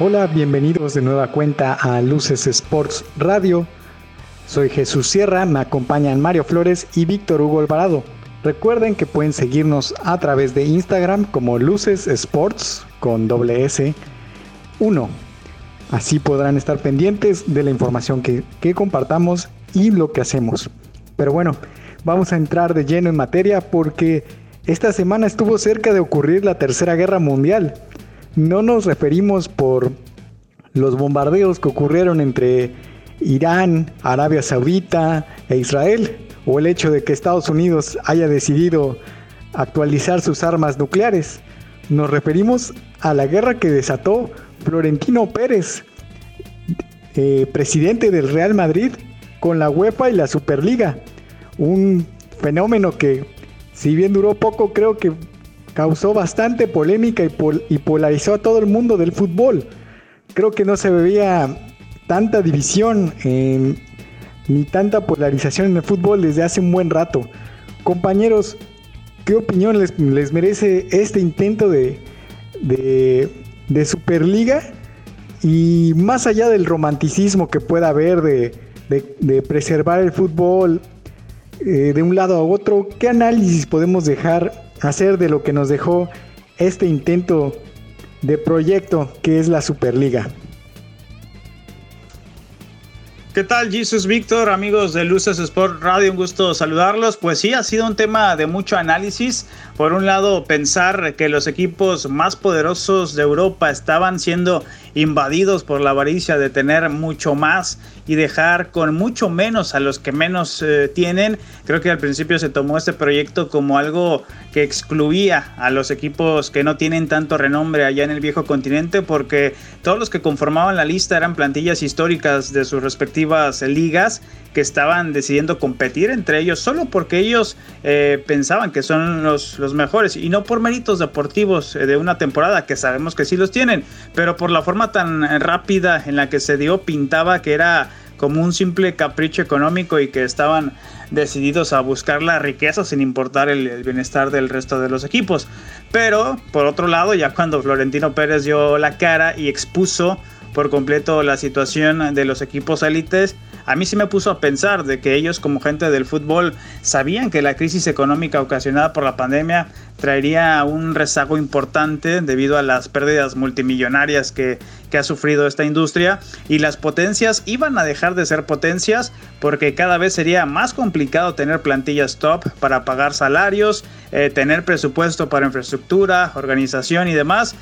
Hola, bienvenidos de nueva cuenta a Luces Sports Radio. Soy Jesús Sierra, me acompañan Mario Flores y Víctor Hugo Alvarado. Recuerden que pueden seguirnos a través de Instagram como Luces Sports con doble S 1. Así podrán estar pendientes de la información que, que compartamos y lo que hacemos. Pero bueno, vamos a entrar de lleno en materia porque esta semana estuvo cerca de ocurrir la Tercera Guerra Mundial no nos referimos por los bombardeos que ocurrieron entre Irán, Arabia Saudita e Israel, o el hecho de que Estados Unidos haya decidido actualizar sus armas nucleares. Nos referimos a la guerra que desató Florentino Pérez, eh, presidente del Real Madrid, con la UEFA y la Superliga. Un fenómeno que, si bien duró poco, creo que causó bastante polémica y, polarizó a todo el mundo del fútbol. Creo que no se veía tanta división ni tanta polarización en el fútbol desde hace un buen rato. Compañeros, ¿qué opinión les, merece este intento de, de, Superliga? Y más allá del romanticismo que pueda haber de, preservar el fútbol eh, de un lado a otro, ¿qué análisis podemos dejar hacer de lo que nos dejó este intento de proyecto que es la Superliga. ¿Qué tal, Jesus Víctor, amigos de Luces Sport Radio? Un gusto saludarlos. Pues sí, ha sido un tema de mucho análisis. Por un lado, pensar que los equipos más poderosos de Europa estaban siendo invadidos por la avaricia de tener mucho más y dejar con mucho menos a los que menos eh, tienen. Creo que al principio se tomó este proyecto como algo que excluía a los equipos que no tienen tanto renombre allá en el viejo continente porque todos los que conformaban la lista eran plantillas históricas de sus respectivas ligas que estaban decidiendo competir entre ellos solo porque ellos eh, pensaban que son los, los, mejores y no por méritos deportivos eh, de una temporada que sabemos que sí los tienen, pero por la forma tan rápida en la que se dio pintaba que era como un simple capricho económico y que estaban decididos a buscar la riqueza sin importar el, bienestar del resto de los equipos. Pero por otro lado, ya cuando Florentino Pérez dio la cara y expuso por completo la situación de los equipos élites, a mí sí me puso a pensar de que ellos como gente del fútbol sabían que la crisis económica ocasionada por la pandemia traería un rezago importante debido a las pérdidas multimillonarias que, ha sufrido esta industria y las potencias iban a dejar de ser potencias porque cada vez sería más complicado tener plantillas top para pagar salarios, eh, tener presupuesto para infraestructura, organización y demás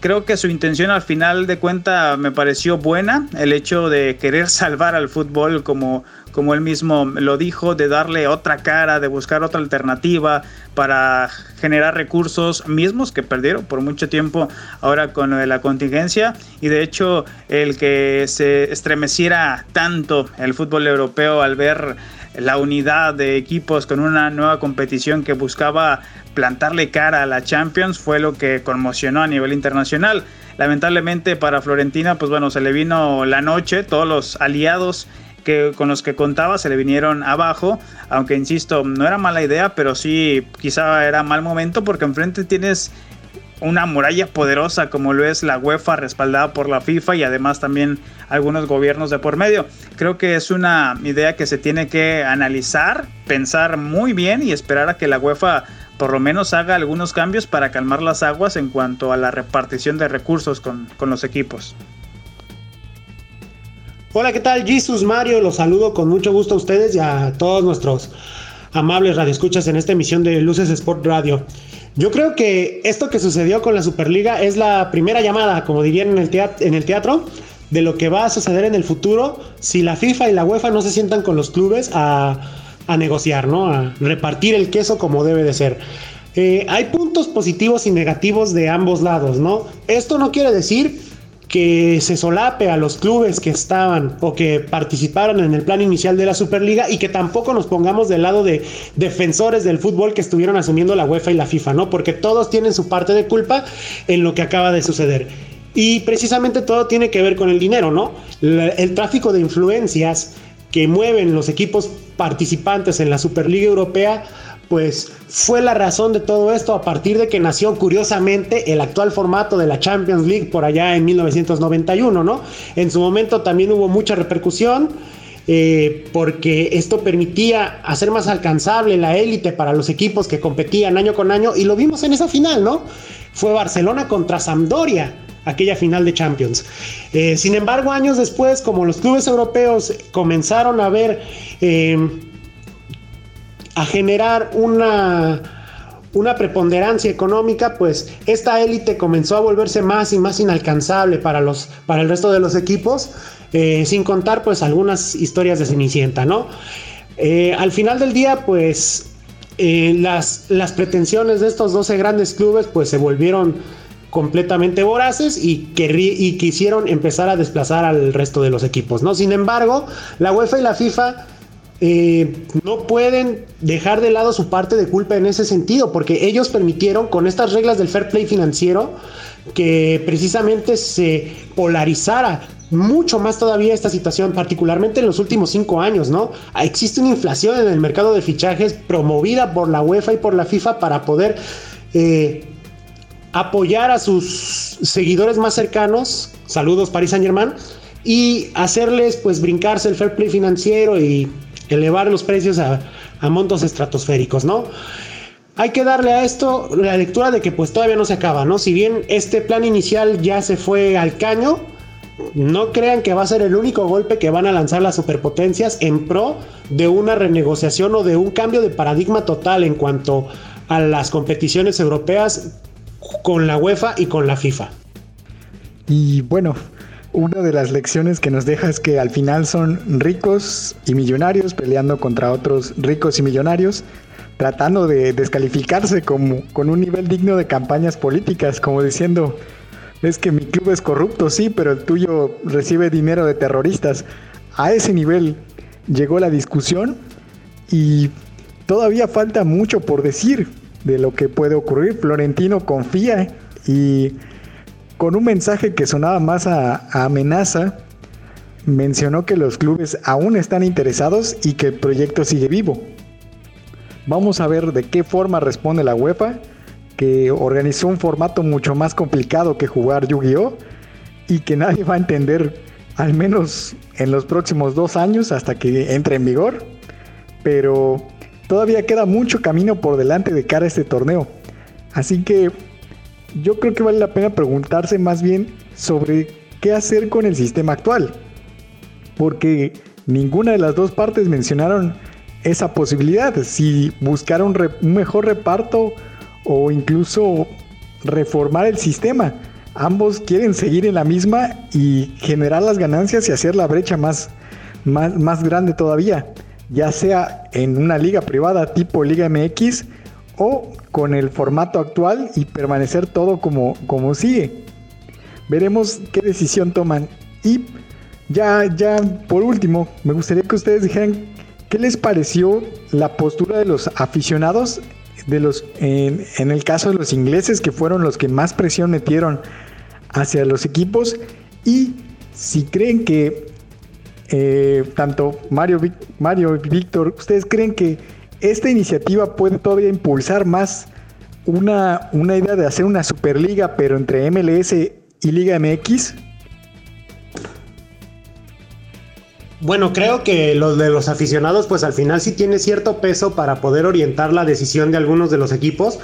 Creo que su intención al final de cuenta me pareció buena, el hecho de querer salvar al fútbol como, como él mismo lo dijo, de darle otra cara, de buscar otra alternativa para generar recursos mismos que perdieron por mucho tiempo ahora con la contingencia. Y de hecho el que se estremeciera tanto el fútbol europeo al ver la unidad de equipos con una nueva competición que buscaba plantarle cara a la Champions fue lo que conmocionó a nivel internacional. Lamentablemente para Florentina, pues bueno, se le vino la noche, todos los aliados que, con los que contaba se le vinieron abajo, aunque insisto, no era mala idea, pero sí quizá era mal momento porque enfrente tienes una muralla poderosa como lo es la UEFA respaldada por la FIFA y además también algunos gobiernos de por medio. Creo que es una idea que se tiene que analizar, pensar muy bien y esperar a que la UEFA por lo menos haga algunos cambios para calmar las aguas en cuanto a la repartición de recursos con, los equipos. Hola, ¿qué tal? Jesus Mario, los saludo con mucho gusto a ustedes y a todos nuestros amables radioescuchas en esta emisión de Luces Sport Radio. Yo creo que esto que sucedió con la Superliga es la primera llamada, como dirían en el, teatro, de lo que va a suceder en el futuro si la FIFA y la UEFA no se sientan con los clubes a a negociar, ¿no? A repartir el queso como debe de ser. Eh, hay puntos positivos y negativos de ambos lados, ¿no? Esto no quiere decir que se solape a los clubes que estaban o que participaron en el plan inicial de la Superliga y que tampoco nos pongamos del lado de defensores del fútbol que estuvieron asumiendo la UEFA y la FIFA, ¿no? Porque todos tienen su parte de culpa en lo que acaba de suceder. Y precisamente todo tiene que ver con el dinero, ¿no? el tráfico de influencias que mueven los equipos participantes en la Superliga Europea pues fue la razón de todo esto a partir de que nació curiosamente el actual formato de la Champions League por allá en 1991, ¿no? En su momento también hubo mucha repercusión. Eh, porque esto permitía hacer más alcanzable la élite para los equipos que competían año con año y lo vimos en esa final, ¿no? Fue Barcelona contra Sampdoria, aquella final de Champions. Eh, sin embargo, años después, como los clubes europeos comenzaron a ver, eh, a generar una, una preponderancia económica, pues esta élite comenzó a volverse más y más inalcanzable para, los, para el resto de los equipos, eh, sin contar pues algunas historias de Cenicienta, ¿no? al final del día, pues las, las pretensiones de estos 12 grandes clubes pues se volvieron completamente voraces y, y quisieron empezar a desplazar al resto de los equipos, ¿no? Sin embargo, la UEFA y la FIFA eh, no pueden dejar de lado su parte de culpa en ese sentido, porque ellos permitieron con estas reglas del fair play financiero que precisamente se polarizara mucho más todavía esta situación, particularmente en los últimos cinco años, ¿no? Existe una inflación en el mercado de fichajes promovida por la UEFA y por la FIFA para poder eh, apoyar a sus seguidores más cercanos, saludos Paris Saint Germain, y hacerles pues brincarse el fair play financiero y elevar los precios a, montos estratosféricos, ¿no? Hay que darle a esto la lectura de que pues todavía no se acaba, ¿no? Si bien este plan inicial ya se fue al caño, no crean que va a ser el único golpe que van a lanzar las superpotencias en pro de una renegociación o de un cambio de paradigma total en cuanto a las competiciones europeas con la UEFA y con la FIFA. Y bueno, una de las lecciones que nos deja es que al final son ricos y millonarios peleando contra otros ricos y millonarios, tratando de descalificarse como, con un nivel digno de campañas políticas, como diciendo, es que mi club es corrupto, sí, pero el tuyo recibe dinero de terroristas. A ese nivel llegó la discusión y todavía falta mucho por decir de lo que puede ocurrir. Florentino confía y con un mensaje que sonaba más a, amenaza, mencionó que los clubes aún están interesados y que el proyecto sigue vivo. Vamos a ver de qué forma responde la UEFA, que organizó un formato mucho más complicado que jugar Yu-Gi-Oh! y que nadie va a entender, al menos en los próximos dos años hasta que entre en vigor. Pero todavía queda mucho camino por delante de cara a este torneo. Así que yo creo que vale la pena preguntarse más bien sobre qué hacer con el sistema actual. Porque ninguna de las dos partes mencionaron esa posibilidad. Si buscar un, mejor reparto o incluso reformar el sistema. Ambos quieren seguir en la misma y generar las ganancias y hacer la brecha más, más, más grande todavía. Ya sea en una liga privada tipo Liga MX o con el formato actual y permanecer todo como, como sigue. Veremos qué decisión toman. Y ya, ya por último, me gustaría que ustedes dijeran qué les pareció la postura de los aficionados, de los, en, el caso de los ingleses, que fueron los que más presión metieron hacia los equipos, y si creen que eh, tanto Mario, Mario y Víctor, ¿ustedes creen que esta iniciativa puede todavía impulsar más una, una idea de hacer una Superliga, pero entre MLS y Liga MX? Bueno, creo que lo de los aficionados, pues al final sí tiene cierto peso para poder orientar la decisión de algunos de los equipos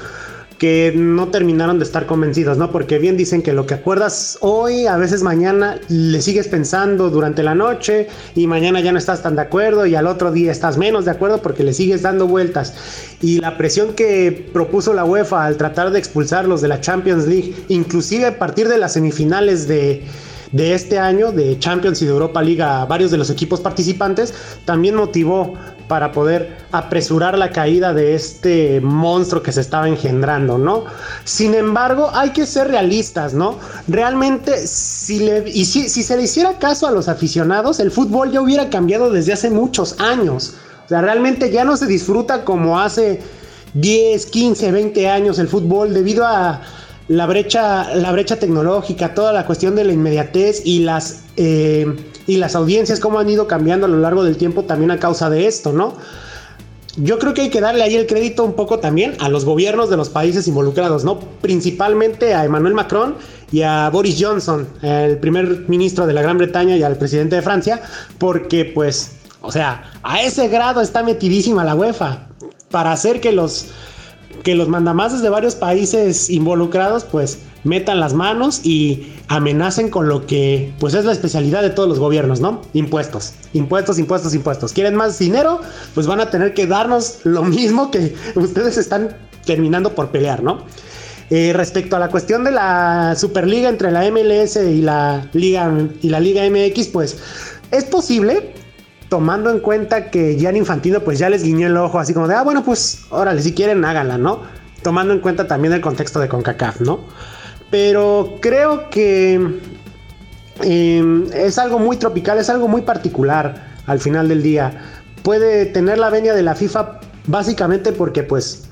que no terminaron de estar convencidos, ¿no? Porque bien dicen que lo que acuerdas hoy, a veces mañana le sigues pensando durante la noche y mañana ya no estás tan de acuerdo y al otro día estás menos de acuerdo porque le sigues dando vueltas. Y la presión que propuso la UEFA al tratar de expulsarlos de la Champions League, inclusive a partir de las semifinales de, de este año de Champions y de Europa League a varios de los equipos participantes, también motivó para poder apresurar la caída de este monstruo que se estaba engendrando, ¿no? Sin embargo, hay que ser realistas, ¿no? Realmente, si, le, y si, se le hiciera caso a los aficionados, el fútbol ya hubiera cambiado desde hace muchos años. O sea, realmente ya no se disfruta como hace 10, 15, 20 años el fútbol debido a la brecha, la brecha tecnológica, toda la cuestión de la inmediatez y las, eh, y las audiencias, cómo han ido cambiando a lo largo del tiempo también a causa de esto, ¿no? yo creo que hay que darle ahí el crédito un poco también a los gobiernos de los países involucrados, ¿no? Principalmente a Emmanuel Macron y a Boris Johnson, el primer ministro de la Gran Bretaña y al presidente de Francia, porque pues, o sea, a ese grado está metidísima la UEFA para hacer que los que los mandamases de varios países involucrados pues metan las manos y amenacen con lo que pues es la especialidad de todos los gobiernos, ¿no? Impuestos, impuestos, impuestos, impuestos. ¿Quieren más dinero? Pues van a tener que darnos lo mismo que ustedes están terminando por pelear, ¿no? Eh, respecto a la cuestión de la Superliga entre la MLS y la Liga y la Liga MX, pues es posible, tomando en cuenta que Gian Infantino pues ya les guiñó el ojo así como de, ah, bueno, pues órale, si quieren háganla, ¿no? Tomando en cuenta también el contexto de CONCACAF, ¿no? Pero creo que em, es algo muy tropical, es algo muy particular al final del día. Puede tener la venia de la FIFA básicamente porque pues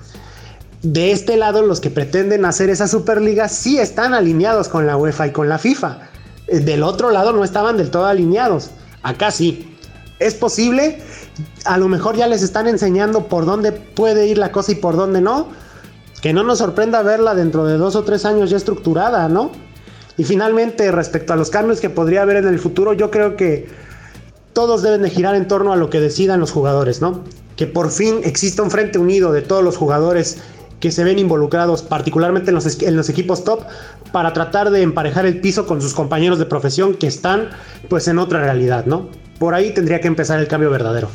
de este lado los que pretenden hacer esa Superliga sí están alineados con la UEFA y con la FIFA. Eh, del otro lado no estaban del todo alineados. Acá sí. Es posible, a lo mejor ya les están enseñando por dónde puede ir la cosa y por dónde no que no nos sorprenda verla dentro de dos o tres años ya estructurada, ¿no? Y finalmente, respecto a los cambios que podría haber en el futuro, yo creo que todos deben de girar en torno a lo que decidan los jugadores, ¿no? Que por fin exista un frente unido de todos los jugadores que se ven involucrados, particularmente en los, en los equipos top, para tratar de emparejar el piso con sus compañeros de profesión que están pues en otra realidad, ¿no? Por ahí tendría que empezar el cambio verdadero.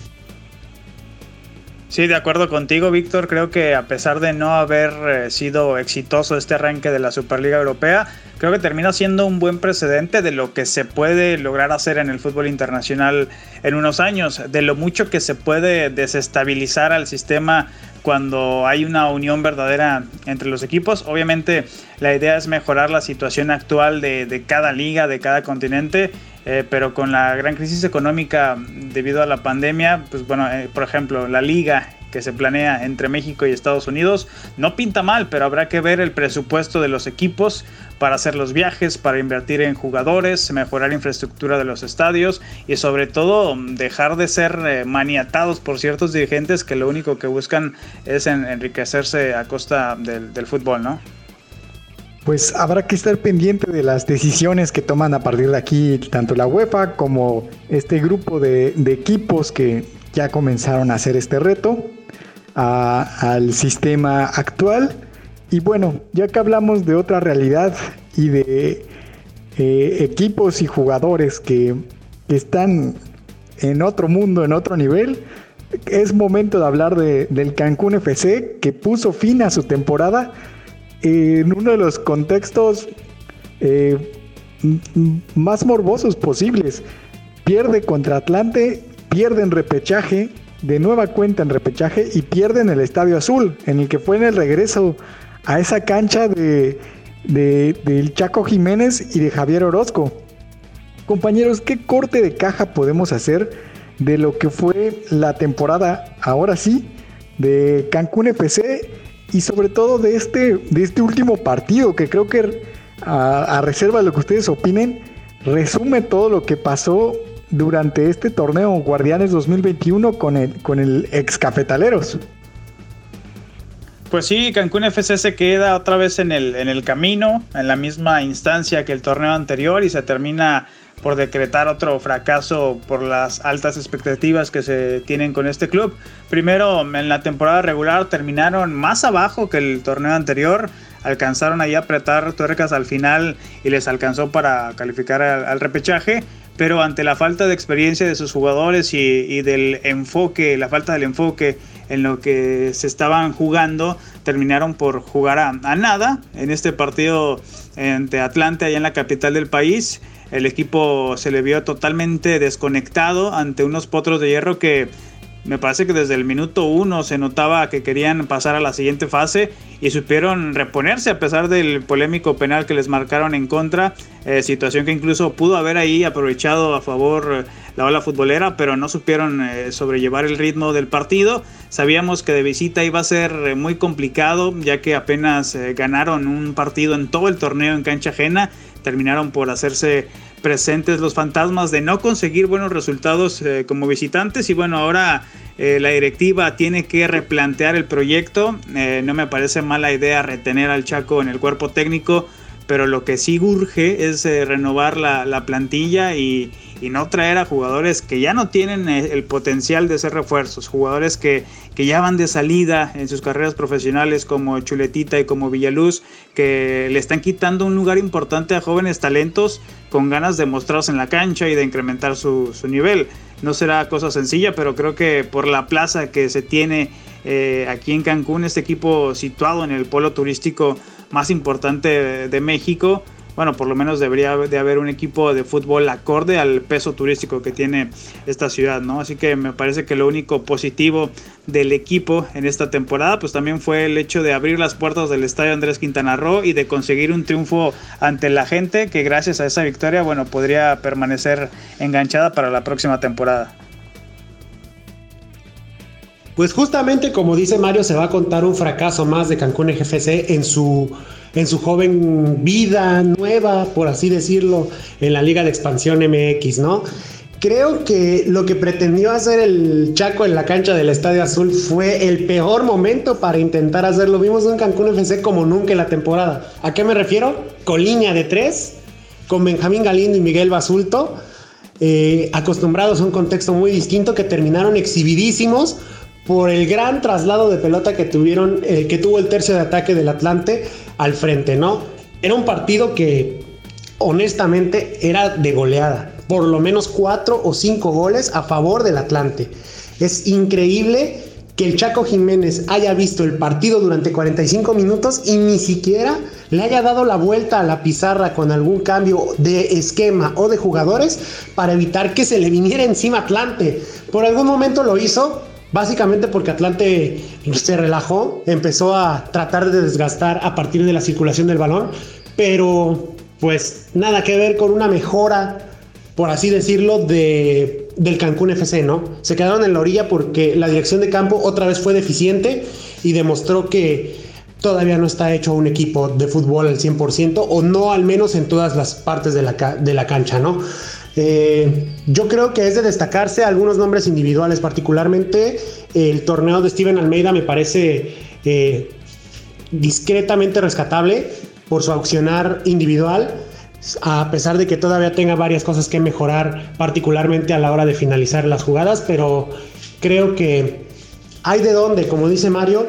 Sí, de acuerdo contigo, Víctor. Creo que a pesar de no haber eh, sido exitoso este arranque de la Superliga Europea, creo que termina siendo un buen precedente de lo que se puede lograr hacer en el fútbol internacional en unos años, de lo mucho que se puede desestabilizar al sistema cuando hay una unión verdadera entre los equipos. Obviamente la idea es mejorar la situación actual de, cada liga, de cada continente, eh, pero con la gran crisis económica debido a la pandemia, pues bueno, eh, por ejemplo, la liga que se planea entre México y Estados Unidos no pinta mal, pero habrá que ver el presupuesto de los equipos para hacer los viajes, para invertir en jugadores, mejorar infraestructura de los estadios y sobre todo dejar de ser eh, maniatados por ciertos dirigentes que lo único que buscan es enriquecerse a costa del, del fútbol, ¿no? pues habrá que estar pendiente de las decisiones que toman a partir de aquí tanto la UEFA como este grupo de, equipos que ya comenzaron a hacer este reto al sistema actual. Y bueno, ya que hablamos de otra realidad y de eh, equipos y jugadores que, están en otro mundo, en otro nivel, es momento de hablar del Cancún FC que puso fin a su temporada en uno de los contextos eh, más morbosos posibles. Pierde contra Atlante, pierde en repechaje, de nueva cuenta en repechaje y pierde en el Estadio Azul, en el que fue en el regreso a esa cancha de, del Chaco Jiménez y de Javier Orozco. Compañeros, ¿qué corte de caja podemos hacer de lo que fue la temporada, ahora sí, de Cancún FC y sobre todo de este, de este último partido, que creo que a, reserva de lo que ustedes opinen, resume todo lo que pasó durante este torneo Guardianes 2021 con el, con el ex Cafetaleros. Pues sí, Cancún FC se queda otra vez en el, en el camino, en la misma instancia que el torneo anterior y se termina por decretar otro fracaso por las altas expectativas que se tienen con este club. Primero, en la temporada regular terminaron más abajo que el torneo anterior, alcanzaron ahí a apretar tuercas al final y les alcanzó para calificar al, repechaje, pero ante la falta de experiencia de sus jugadores y, del enfoque, la falta del enfoque en lo que se estaban jugando, terminaron por jugar a, a nada en este partido ante Atlante, allá en la capital del país. El equipo se le vio totalmente desconectado ante unos potros de hierro que me parece que desde el minuto uno se notaba que querían pasar a la siguiente fase y supieron reponerse a pesar del polémico penal que les marcaron en contra, eh, situación que incluso pudo haber ahí aprovechado a favor eh, la ola futbolera, pero no supieron eh, sobrellevar el ritmo del partido. Sabíamos que de visita iba a ser muy complicado, ya que apenas ganaron un partido en todo el torneo en cancha ajena terminaron por hacerse presentes los fantasmas de no conseguir buenos resultados eh, como visitantes y bueno, ahora eh, la directiva tiene que replantear el proyecto. Eh, no me parece mala idea retener al Chaco en el cuerpo técnico, pero lo que sí urge es renovar la, plantilla y, y, no traer a jugadores que ya no tienen el potencial de ser refuerzos, jugadores que que ya van de salida en sus carreras profesionales como Chuletita y como Villaluz, que le están quitando un lugar importante a jóvenes talentos con ganas de mostrarse en la cancha y de incrementar su, nivel. No será cosa sencilla, pero creo que por la plaza que se tiene eh, aquí en Cancún, este equipo situado en el polo turístico más importante de México, bueno, por lo menos debería de haber un equipo de fútbol acorde al peso turístico que tiene esta ciudad, ¿no? Así que me parece que lo único positivo del equipo en esta temporada, pues también fue el hecho de abrir las puertas del estadio Andrés Quintana Roo y de conseguir un triunfo ante la gente que gracias a esa victoria, bueno, podría permanecer enganchada para la próxima temporada. Pues justamente como dice Mario, se va a contar un fracaso más de Cancún GFC en su en su joven vida nueva, por así decirlo, en la Liga de Expansión MX, ¿no? Creo que lo que pretendió hacer el Chaco en la cancha del Estadio Azul fue el peor momento para intentar hacerlo. Vimos un Cancún FC como nunca en la temporada. ¿A qué me refiero? Con línea de tres, con Benjamín Galindo y Miguel Basulto, eh, acostumbrados a un contexto muy distinto que terminaron exhibidísimos por el gran traslado de pelota que tuvieron, eh, que tuvo el tercio de ataque del Atlante al frente, ¿no? Era un partido que honestamente era de goleada, por lo menos cuatro o cinco goles a favor del Atlante. Es increíble que el Chaco Jiménez haya visto el partido durante 45 minutos y ni siquiera le haya dado la vuelta a la pizarra con algún cambio de esquema o de jugadores para evitar que se le viniera encima Atlante. Por algún momento lo hizo, Básicamente porque Atlante se relajó, empezó a tratar de desgastar a partir de la circulación del balón, pero pues nada que ver con una mejora, por así decirlo, de, del Cancún FC, ¿no? Se quedaron en la orilla porque la dirección de campo otra vez fue deficiente y demostró que todavía no está hecho un equipo de fútbol al 100% o no al menos en todas las partes de la, de la cancha, ¿no? Eh, yo creo que es de destacarse algunos nombres individuales, particularmente el torneo de Steven Almeida me parece eh, discretamente rescatable por su accionar individual, a pesar de que todavía tenga varias cosas que mejorar, particularmente a la hora de finalizar las jugadas, pero creo que hay de dónde, como dice Mario,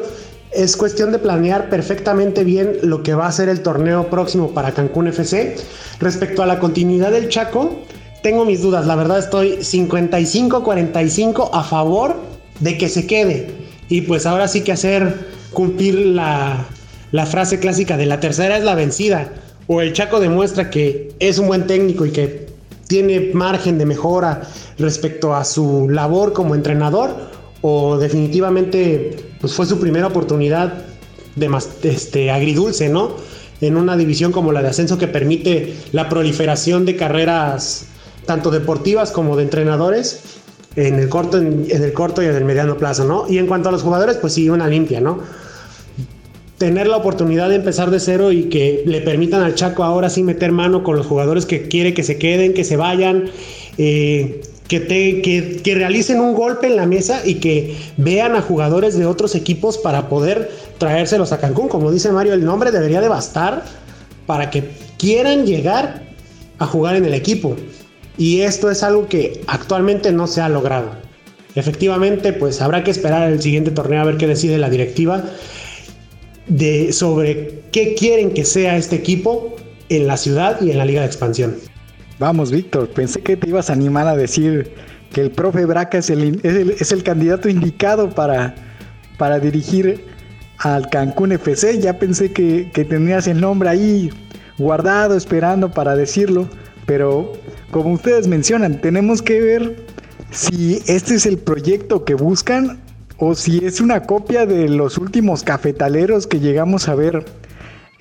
es cuestión de planear perfectamente bien lo que va a ser el torneo próximo para Cancún FC. Respecto a la continuidad del Chaco, tengo mis dudas. La verdad estoy 55-45 a favor de que se quede. Y pues ahora sí que hacer cumplir la, la frase clásica de la tercera es la vencida. O el Chaco demuestra que es un buen técnico y que tiene margen de mejora respecto a su labor como entrenador. O definitivamente pues fue su primera oportunidad de más, este, agridulce, ¿no? En una división como la de ascenso que permite la proliferación de carreras tanto deportivas como de entrenadores en el corto, en, el corto y en el mediano plazo, ¿no? Y en cuanto a los jugadores, pues sí, una limpia, ¿no? Tener la oportunidad de empezar de cero y que le permitan al Chaco ahora sí meter mano con los jugadores que quiere que se queden, que se vayan, eh, que, te, que, que, realicen un golpe en la mesa y que vean a jugadores de otros equipos para poder traérselos a Cancún. Como dice Mario, el nombre debería de bastar para que quieran llegar a jugar en el equipo. Y esto es algo que actualmente no se ha logrado. Efectivamente, pues habrá que esperar el siguiente torneo a ver qué decide la directiva de, sobre qué quieren que sea este equipo en la ciudad y en la liga de expansión. Vamos, Víctor, pensé que te ibas a animar a decir que el profe Braca es el, es el, candidato indicado para, para dirigir al Cancún FC. Ya pensé que, que tenías el nombre ahí guardado, esperando para decirlo, pero como ustedes mencionan, tenemos que ver si este es el proyecto que buscan o si es una copia de los últimos cafetaleros que llegamos a ver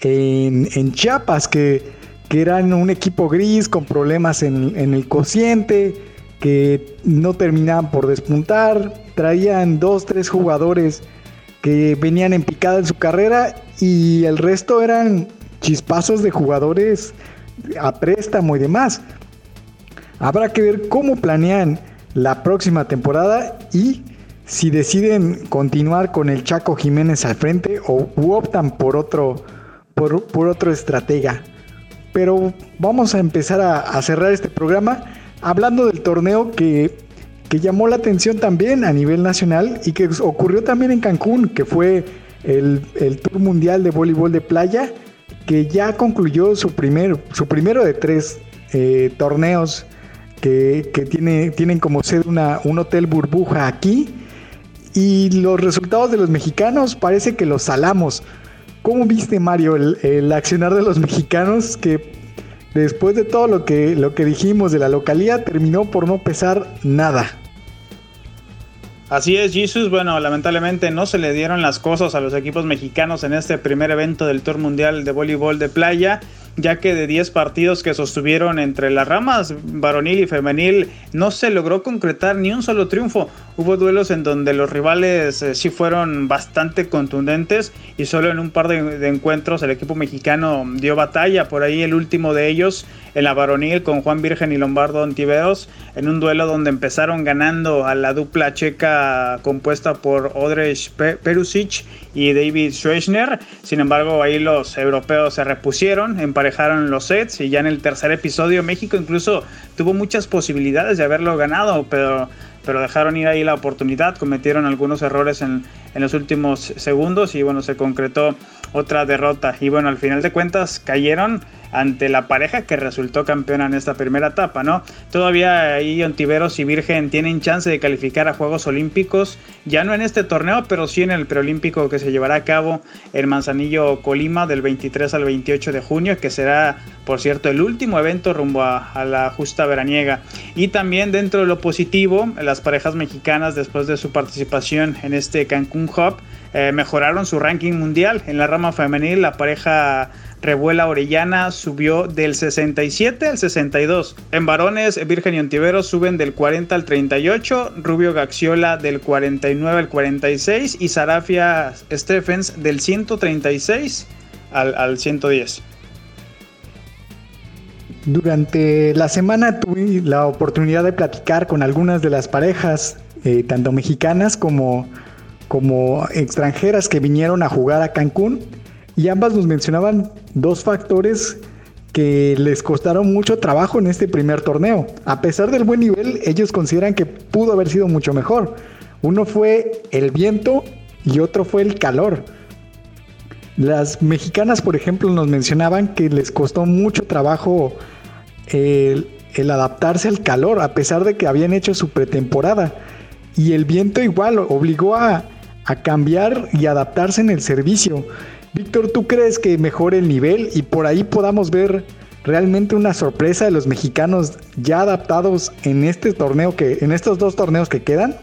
en, Chiapas, que, eran un equipo gris con problemas en, en el cociente, que no terminaban por despuntar, traían dos, tres jugadores que venían en picada en su carrera y el resto eran chispazos de jugadores a préstamo y demás. Habrá que ver cómo planean la próxima temporada y si deciden continuar con el Chaco Jiménez al frente o optan por otro, por, por otro estratega. Pero vamos a empezar a, cerrar este programa hablando del torneo que, que, llamó la atención también a nivel nacional y que ocurrió también en Cancún, que fue el, Tour Mundial de Voleibol de Playa, que ya concluyó su, primer, su primero de tres eh, torneos que, tiene, tienen como sede una, un hotel burbuja aquí. Y los resultados de los mexicanos parece que los salamos. ¿Cómo viste, Mario, el, accionar de los mexicanos que después de todo lo que, lo que dijimos de la localidad terminó por no pesar nada? Así es, Jesus. Bueno, lamentablemente no se le dieron las cosas a los equipos mexicanos en este primer evento del Tour Mundial de Voleibol de Playa ya que de 10 partidos que sostuvieron entre las ramas varonil y femenil no se logró concretar ni un solo triunfo. Hubo duelos en donde los rivales eh, sí fueron bastante contundentes y solo en un par de, encuentros el equipo mexicano dio batalla. Por ahí el último de ellos en la varonil con Juan Virgen y Lombardo Antiveros en un duelo donde empezaron ganando a la dupla checa compuesta por Odrej Perusic y David Schwechner. Sin embargo, ahí los europeos se repusieron, emparejaron los sets y ya en el tercer episodio México incluso tuvo muchas posibilidades de haberlo ganado, pero pero dejaron ir ahí la oportunidad, cometieron algunos errores en, en, los últimos segundos y bueno, se concretó otra derrota. Y bueno, al final de cuentas cayeron ante la pareja que resultó campeona en esta primera etapa, ¿no? Todavía ahí Ontiveros y Virgen tienen chance de calificar a Juegos Olímpicos, ya no en este torneo, pero sí en el preolímpico que se llevará a cabo en Manzanillo, Colima, del 23 al 28 de junio, que será, por cierto, el último evento rumbo a, la justa veraniega. Y también dentro de lo positivo, las parejas mexicanas, después de su participación en este Cancún Hub, eh, mejoraron su ranking mundial. En la rama femenil, la pareja Revuela Orellana subió del 67 al 62. En varones, Virgen y Ontiveros suben del 40 al 38, Rubio Gaxiola del 49 al 46 y Sarafia Stephens del 136 al, 110. Durante la semana tuve la oportunidad de platicar con algunas de las parejas, eh, tanto mexicanas como como extranjeras que vinieron a jugar a Cancún y ambas nos mencionaban dos factores que les costaron mucho trabajo en este primer torneo. A pesar del buen nivel, ellos consideran que pudo haber sido mucho mejor. Uno fue el viento y otro fue el calor. Las mexicanas, por ejemplo, nos mencionaban que les costó mucho trabajo el, el adaptarse al calor, a pesar de que habían hecho su pretemporada. Y el viento igual obligó a, a cambiar y adaptarse en el servicio. Víctor, ¿tú crees que mejore el nivel y por ahí podamos ver realmente una sorpresa de los mexicanos ya adaptados en este torneo que en estos dos torneos que quedan?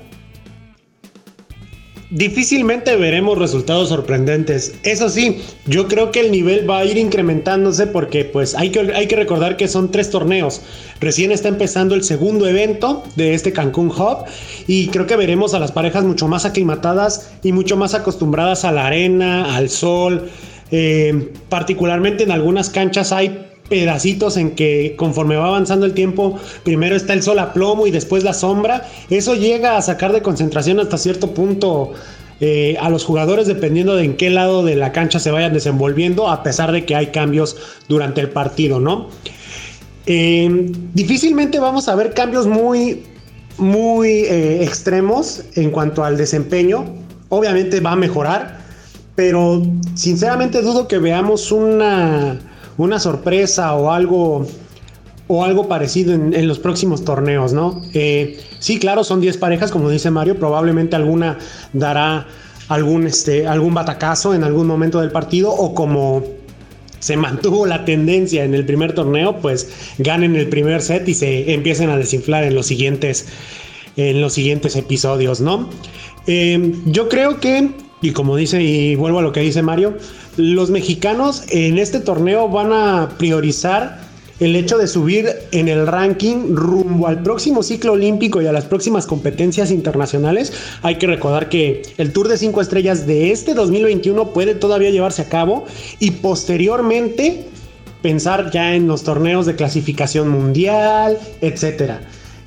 Difícilmente veremos resultados sorprendentes. Eso sí, yo creo que el nivel va a ir incrementándose porque pues hay que, hay que recordar que son tres torneos. Recién está empezando el segundo evento de este Cancún Hub y creo que veremos a las parejas mucho más aclimatadas y mucho más acostumbradas a la arena, al sol. Eh, particularmente en algunas canchas hay pedacitos en que conforme va avanzando el tiempo, primero está el sol a plomo y después la sombra. Eso llega a sacar de concentración hasta cierto punto eh, a los jugadores dependiendo de en qué lado de la cancha se vayan desenvolviendo, a pesar de que hay cambios durante el partido, ¿no? Eh, difícilmente vamos a ver cambios muy, muy eh, extremos en cuanto al desempeño. Obviamente va a mejorar, pero sinceramente dudo que veamos una una sorpresa o algo o algo parecido en, los próximos torneos, ¿no? Eh, sí, claro, son 10 parejas, como dice Mario, probablemente alguna dará algún, este, algún batacazo en algún momento del partido o como se mantuvo la tendencia en el primer torneo, pues ganen el primer set y se empiecen a desinflar en los siguientes, en los siguientes episodios, ¿no? Eh, yo creo que, y como dice, y vuelvo a lo que dice Mario, los mexicanos en este torneo van a priorizar el hecho de subir en el ranking rumbo al próximo ciclo olímpico y a las próximas competencias internacionales. Hay que recordar que el Tour de 5 estrellas de este 2021 puede todavía llevarse a cabo y posteriormente pensar ya en los torneos de clasificación mundial, etcétera.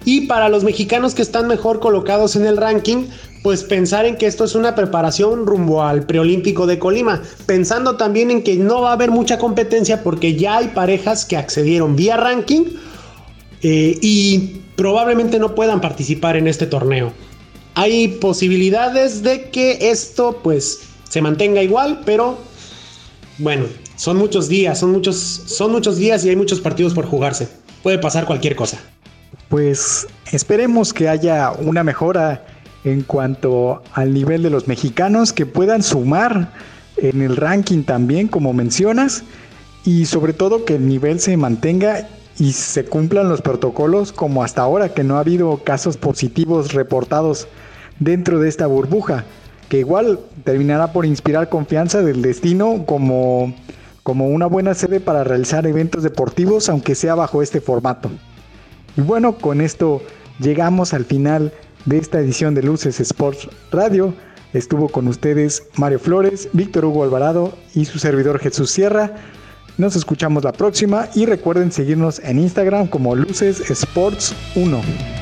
Y para los mexicanos que están mejor colocados en el ranking, pues pensar en que esto es una preparación rumbo al preolímpico de Colima, pensando también en que no va a haber mucha competencia porque ya hay parejas que accedieron vía ranking eh, y probablemente no puedan participar en este torneo. Hay posibilidades de que esto pues se mantenga igual, pero bueno, son muchos días, son muchos, son muchos días y hay muchos partidos por jugarse. Puede pasar cualquier cosa. Pues esperemos que haya una mejora en cuanto al nivel de los mexicanos que puedan sumar en el ranking también, como mencionas, y sobre todo que el nivel se mantenga y se cumplan los protocolos como hasta ahora, que no ha habido casos positivos reportados dentro de esta burbuja, que igual terminará por inspirar confianza del destino como, como una buena sede para realizar eventos deportivos, aunque sea bajo este formato. Y bueno, con esto llegamos al final de esta edición de Luces Sports Radio. Estuvo con ustedes Mario Flores, Víctor Hugo Alvarado y su servidor Jesús Sierra. Nos escuchamos la próxima y recuerden seguirnos en Instagram como Luces Sports 1.